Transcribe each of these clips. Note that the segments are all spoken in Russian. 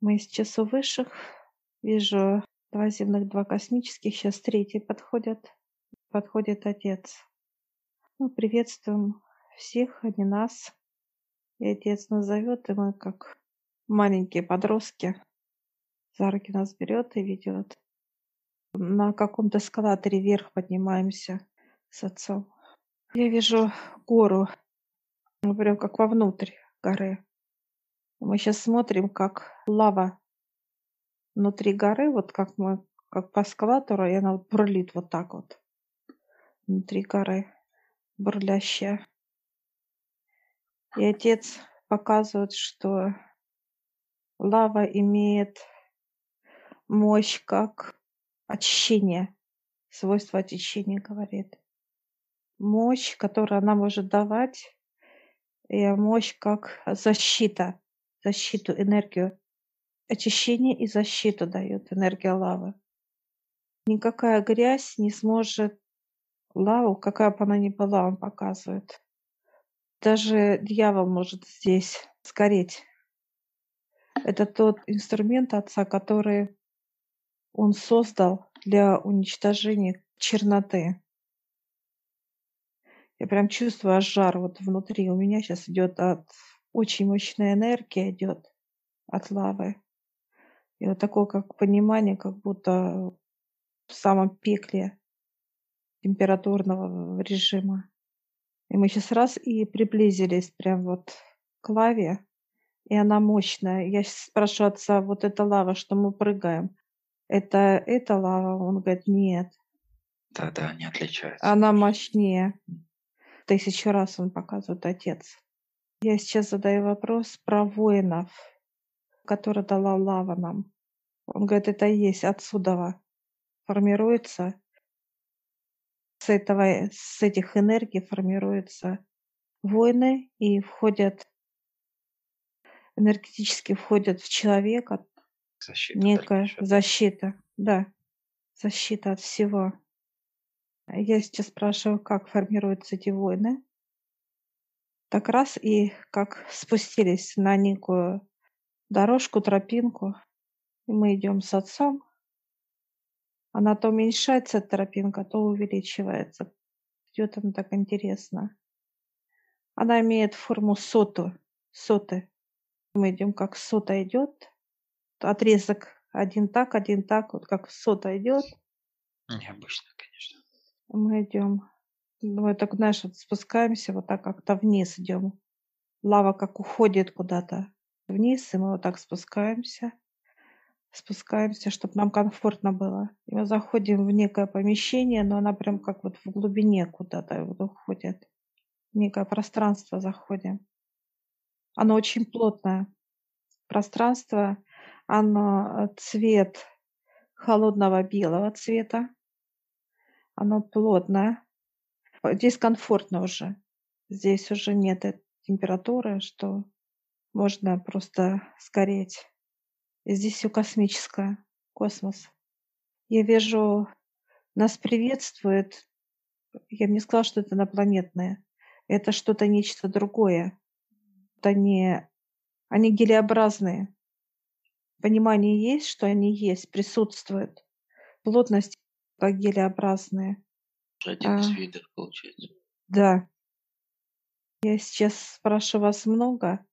Мы сейчас у высших. Вижу два земных, два космических. Сейчас третий подходят. Подходит Отец. Мы приветствуем всех, а не нас. И Отец нас зовет, и мы как маленькие подростки за руки нас берет и ведет. На каком-то эскалаторе вверх поднимаемся с отцом. Я вижу гору, ну, прям как вовнутрь горы. Мы сейчас смотрим, как лава внутри горы, вот как мы, как по эскалатору, и она вот бурлит вот так вот внутри горы, бурлящая. И отец показывает, что лава имеет мощь как очищение, свойство очищения говорит. Мощь, которую она может давать, и мощь как защита, защиту, энергию. Очищение и защиту дает энергия лавы. Никакая грязь не сможет лаву, какая бы она ни была, он показывает. Даже дьявол может здесь сгореть. Это тот инструмент Отца, который Он создал для уничтожения черноты. Я прям чувствую жар вот внутри. У меня сейчас идет от очень мощная энергия идет от лавы. И вот такое как понимание, как будто в самом пекле температурного режима. И мы сейчас раз и приблизились прям вот к лаве, и она мощная. Я спрашиваю отца, вот эта лава, что мы прыгаем, это эта лава? Он говорит, нет. Да-да, не отличается. Она мощнее. Тысячу раз он показывает отец. Я сейчас задаю вопрос про воинов, которые дала лава нам. Он говорит, это и есть отсюда формируется с этого, с этих энергий формируются войны и входят энергетически входят в человека Защита некая защита, да, защита от всего. Я сейчас спрашиваю, как формируются эти войны. Так раз и как спустились на некую дорожку, тропинку, и мы идем с отцом. Она то уменьшается, тропинка, то увеличивается. Идет она так интересно. Она имеет форму соту, соты. Мы идем, как сота идет. Отрезок один так, один так, вот как сота идет. Необычно, конечно. Мы идем. Мы так, знаешь, вот спускаемся, вот так как-то вниз идем. Лава как уходит куда-то вниз, и мы вот так спускаемся. Спускаемся, чтобы нам комфортно было. И мы заходим в некое помещение, но она прям как вот в глубине куда-то вот уходит. В некое пространство заходим. Оно очень плотное. Пространство, оно э, цвет холодного белого цвета. Оно плотное. Здесь комфортно уже. Здесь уже нет температуры, что можно просто сгореть. И здесь все космическое, космос. Я вижу, нас приветствует. Я бы не сказала, что это инопланетное. Это что-то нечто другое. Это. Они гелеобразные. Понимание есть, что они есть, присутствуют. Плотность как гелеобразные. Один из А. видов, получается. Да. Я сейчас спрашиваю вас много.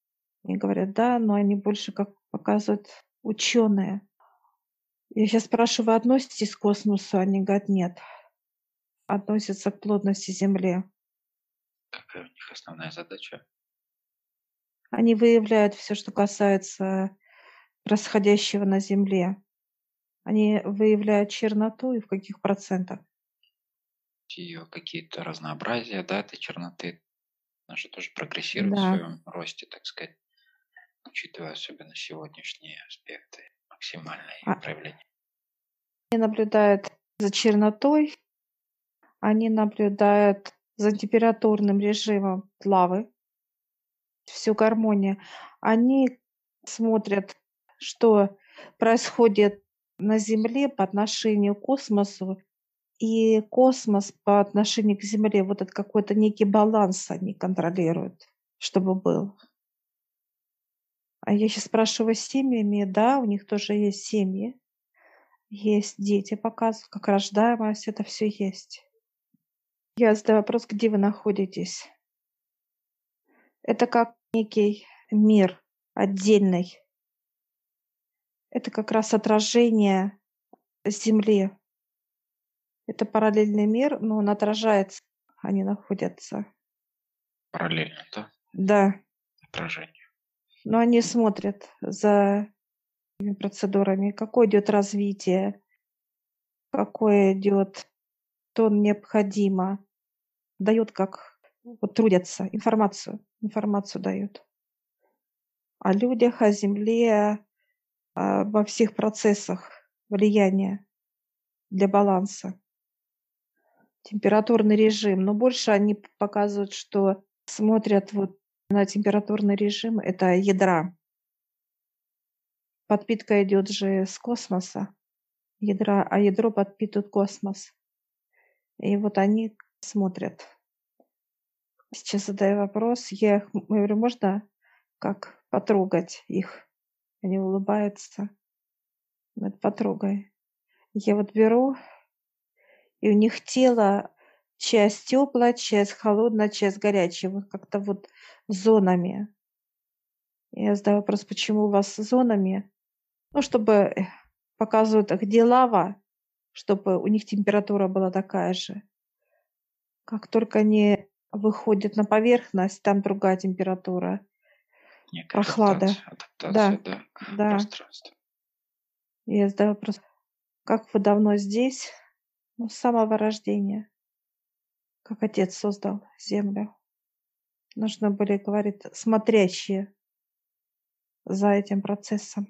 Мне говорят, да, но они больше как показывают ученые. Я сейчас спрашиваю, вы относитесь к космосу? Они говорят, нет. Относятся к плотности Земли. Какая у них основная задача? Они выявляют все, что касается происходящего на Земле. Они выявляют черноту и в каких процентах. Ее какие-то разнообразия, да, этой черноты. Она же тоже прогрессирует Да. в своем росте, так сказать, учитывая особенно сегодняшние аспекты максимальные А- проявления. Они наблюдают за чернотой, они наблюдают за температурным режимом лавы, всю гармонию. Они смотрят, что происходит на Земле по отношению к космосу, и космос по отношению к Земле, вот этот какой-то некий баланс они контролируют, чтобы был. А я сейчас спрашиваю с семьями. Да, у них тоже есть семьи. Есть дети, показывают, как рождаемость, это все есть. Я задаю вопрос, где вы находитесь? Это как некий мир отдельный. Это как раз отражение Земли. Это параллельный мир, но он отражается, они находятся. Параллельно, да? Да. Отражение. Но они смотрят за процедурами, какое идет развитие, какое идет, то необходимо. Дают как вот трудятся, информацию, информацию дают о людях, о земле, во всех процессах влияния для баланса. Температурный режим. Но больше они показывают, что смотрят вот на температурный режим, это ядра. Подпитка идет же с космоса, ядра, а ядро подпитывает космос. И вот они смотрят. Сейчас задаю вопрос. Я их, говорю, можно как потрогать их? Они улыбаются. Вот потрогай. Я вот беру, и у них тело часть теплая, часть холодная, часть горячая. Вот как-то вот зонами. Я задаю вопрос, почему у вас зонами? Ну, чтобы э, показывают, где лава, чтобы у них температура была такая же. Как только они выходят на поверхность, там другая температура. Некая Прохлада. адаптация, Да, адаптация, да, да. пространству. Я задаю вопрос, как вы давно здесь? Ну, с самого рождения. Как отец создал землю. Нужно были, говорит, смотрящие за этим процессом.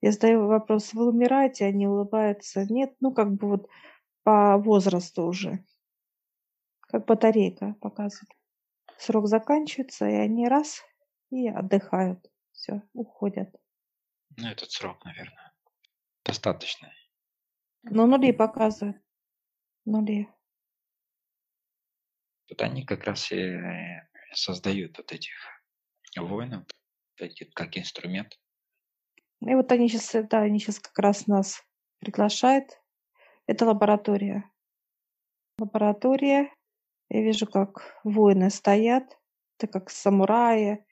Я задаю вопрос, вы умираете? Они улыбаются. Нет, ну как бы вот по возрасту уже. Как батарейка показывает. Срок заканчивается, и они раз и отдыхают. Все, уходят. Ну, этот срок, наверное, достаточный. Но нули показывают. Нули. Вот они как раз и э, создают вот этих воинов, как инструмент. И вот они сейчас, да, они сейчас как раз нас приглашают. Это лаборатория. Лаборатория. Я вижу, как воины стоят. Это как самураи,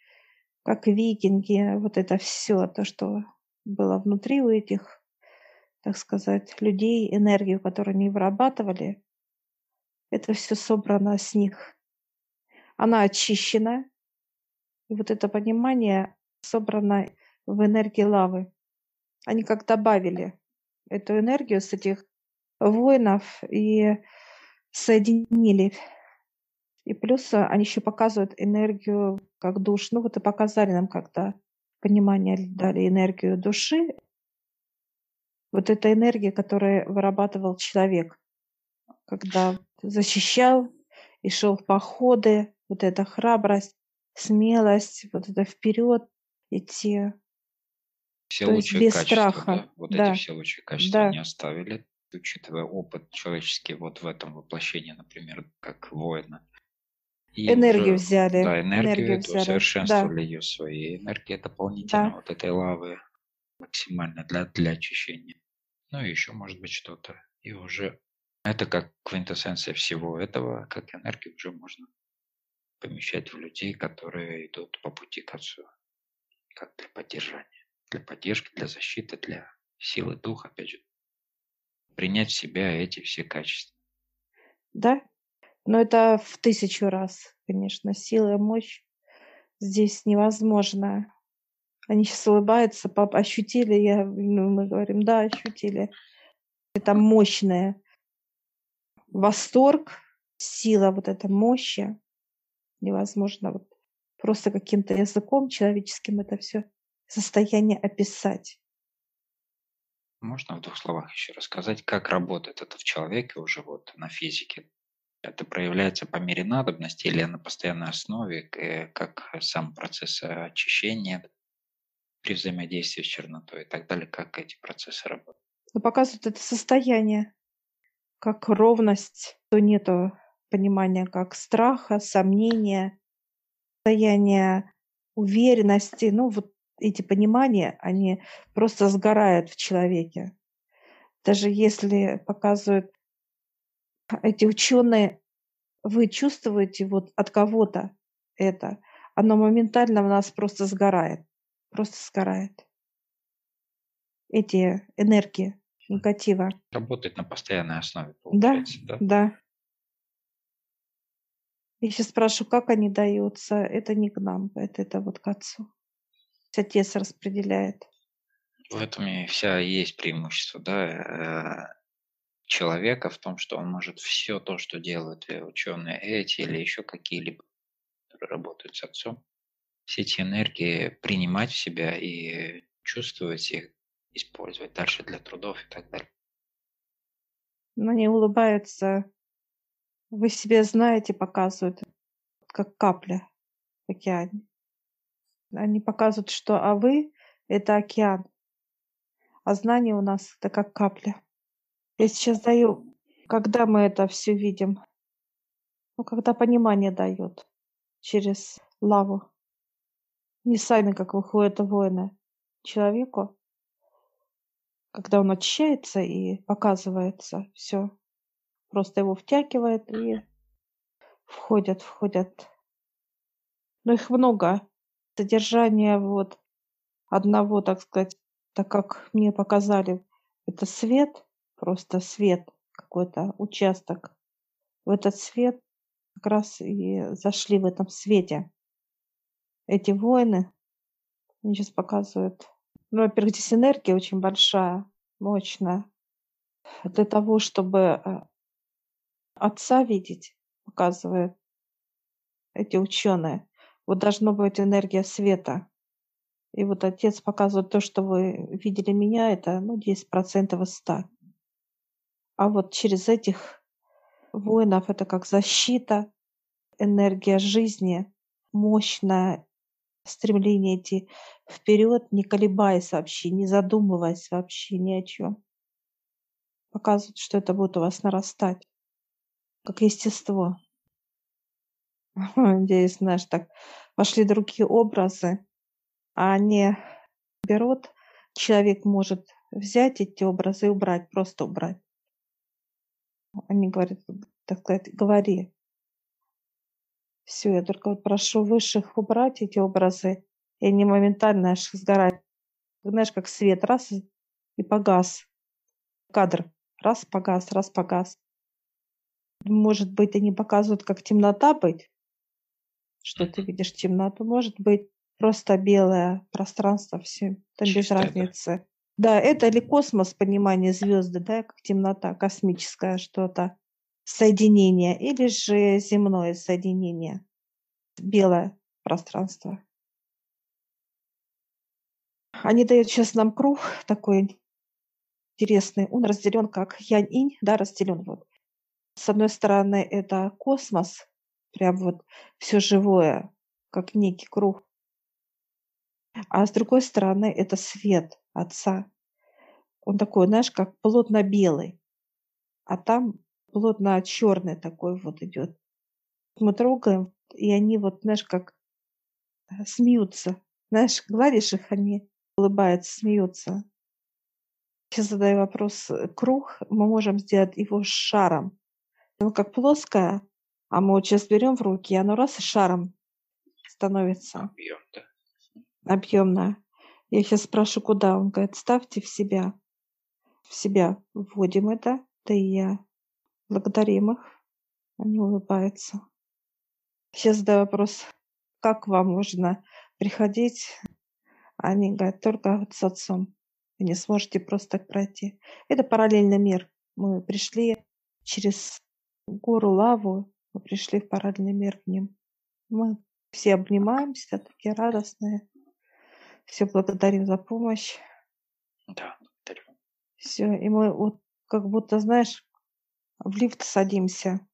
как викинги. Вот это все, то, что было внутри у этих, так сказать, людей, энергию, которую они вырабатывали. Это все собрано с них. Она очищена. И вот это понимание собрано в энергии лавы. Они как добавили эту энергию с этих воинов и соединили. И плюс они еще показывают энергию как душ. Ну вот и показали нам когда понимание дали энергию души. Вот эта энергия, которую вырабатывал человек, когда защищал и шел в походы, вот эта храбрость, смелость, вот это вперед идти. Все То лучшие без качества, страха. да, вот Да, эти все лучшие качества да. они оставили, учитывая опыт человеческий вот в этом воплощении, например, как воина. И Энергию уже, взяли, да, энергию энергию эту взяли. Да, усовершенствовали ее своей энергией дополнительно, да. вот этой лавы максимально для, для очищения. Ну и еще может быть что-то. И уже это как квинтэссенция всего этого, как энергию уже можно помещать в людей, которые идут по пути к Отцу, как для поддержания, для поддержки, для защиты, для силы духа, опять же, принять в себя эти все качества. Да? Но это в тысячу раз, конечно, сила и мощь здесь невозможно. Они сейчас улыбаются, пап, ощутили, я, ну, мы говорим, да, ощутили. Это мощное. Восторг, сила вот эта мощи невозможно вот просто каким-то языком человеческим это все состояние описать. Можно в двух словах еще рассказать, как работает это в человеке уже вот на физике? Это проявляется по мере надобности или на постоянной основе, как сам процесс э, очищения при взаимодействии с чернотой и так далее, как эти процессы работают? Но показывают это состояние, как ровность, то нету понимания как страха, сомнения, состояние уверенности. Ну вот эти понимания, они просто сгорают в человеке. Даже если показывают эти ученые, вы чувствуете вот от кого-то это, оно моментально в нас просто сгорает, просто сгорает. Эти энергии негатива. Работает на постоянной основе, Да, получается, да? да. Я сейчас спрашиваю, как они даются. Это не к нам, это, это вот к отцу. Отец распределяет. В этом и вся есть преимущество, да, э, человека в том, что он может все то, что делают э, ученые эти или еще какие-либо, которые работают с отцом, все эти энергии принимать в себя и чувствовать их, использовать дальше для трудов и так далее. Но они улыбаются. Вы себе знаете, показывают, как капля в океане. Они показывают, что а вы — это океан, а знание у нас — это как капля. Я сейчас даю, когда мы это все видим, ну, когда понимание дает через лаву. Не сами, как выходят воины человеку, когда он очищается и показывается, все, просто его втягивает и входят, входят. Но их много. Содержание вот одного, так сказать, так как мне показали, это свет, просто свет, какой-то участок. В этот свет как раз и зашли в этом свете. Эти воины, мне сейчас показывают, ну, во-первых, здесь энергия очень большая, мощная. Для того, чтобы э, отца видеть, показывают эти ученые. Вот должна быть энергия света. И вот отец показывает то, что вы видели меня, это ну, 10% из 100. А вот через этих воинов это как защита, энергия жизни, мощное стремление идти вперед, не колебаясь вообще, не задумываясь вообще ни о чем. Показывает, что это будет у вас нарастать, как естество. Здесь, знаешь, так пошли другие образы, а они берут, человек может взять эти образы и убрать, просто убрать. Они говорят, так сказать, говори. Все, я только прошу высших убрать эти образы, и они моментально аж сгорают. Знаешь, как свет, раз и погас. Кадр, раз погас, раз погас. Может быть, они показывают, как темнота быть, что ты видишь темноту. Может быть, просто белое пространство, все, там без разницы. Да, это ли космос, понимание звезды, да, как темнота, космическое что-то, соединение, или же земное соединение, белое пространство. Они дают сейчас нам круг такой интересный. Он разделен как янь-инь, да, разделен вот. С одной стороны, это космос, прям вот все живое, как некий круг. А с другой стороны, это свет Отца. Он такой, знаешь, как плотно-белый. А там плотно-черный такой вот идет. Мы трогаем, и они вот, знаешь, как э, смеются. Знаешь, гладишь их, они улыбаются, смеются. Сейчас задаю вопрос. Круг мы можем сделать его шаром. Он как плоское, а мы вот сейчас берем в руки, и оно раз и шаром становится. Объем, да. Объемное. Я сейчас спрашиваю, куда? Он говорит, ставьте в себя. В себя вводим это, да и я. Благодарим их. Они улыбаются. Сейчас задаю вопрос, как вам можно приходить? Они говорят, только вот с отцом. Вы не сможете просто так пройти. Это параллельный мир. Мы пришли через гору лаву, мы пришли в параллельный мир к ним. Мы все обнимаемся, такие радостные. Все благодарим за помощь. Да, благодарю. Все, и мы вот как будто, знаешь, в лифт садимся,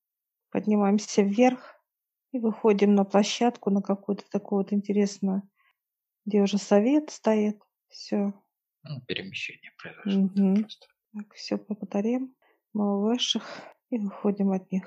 поднимаемся вверх и выходим на площадку, на какую-то такую вот интересную, где уже совет стоит. Все. Ну, перемещение произошло. Просто. Так, все благодарим. Мы у высших и выходим от них.